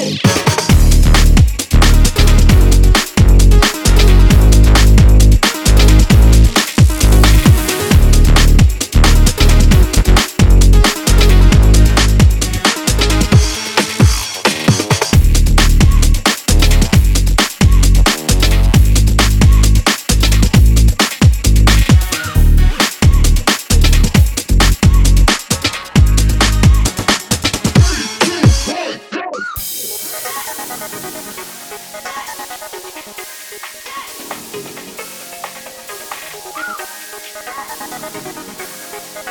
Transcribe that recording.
Hey! フフフ。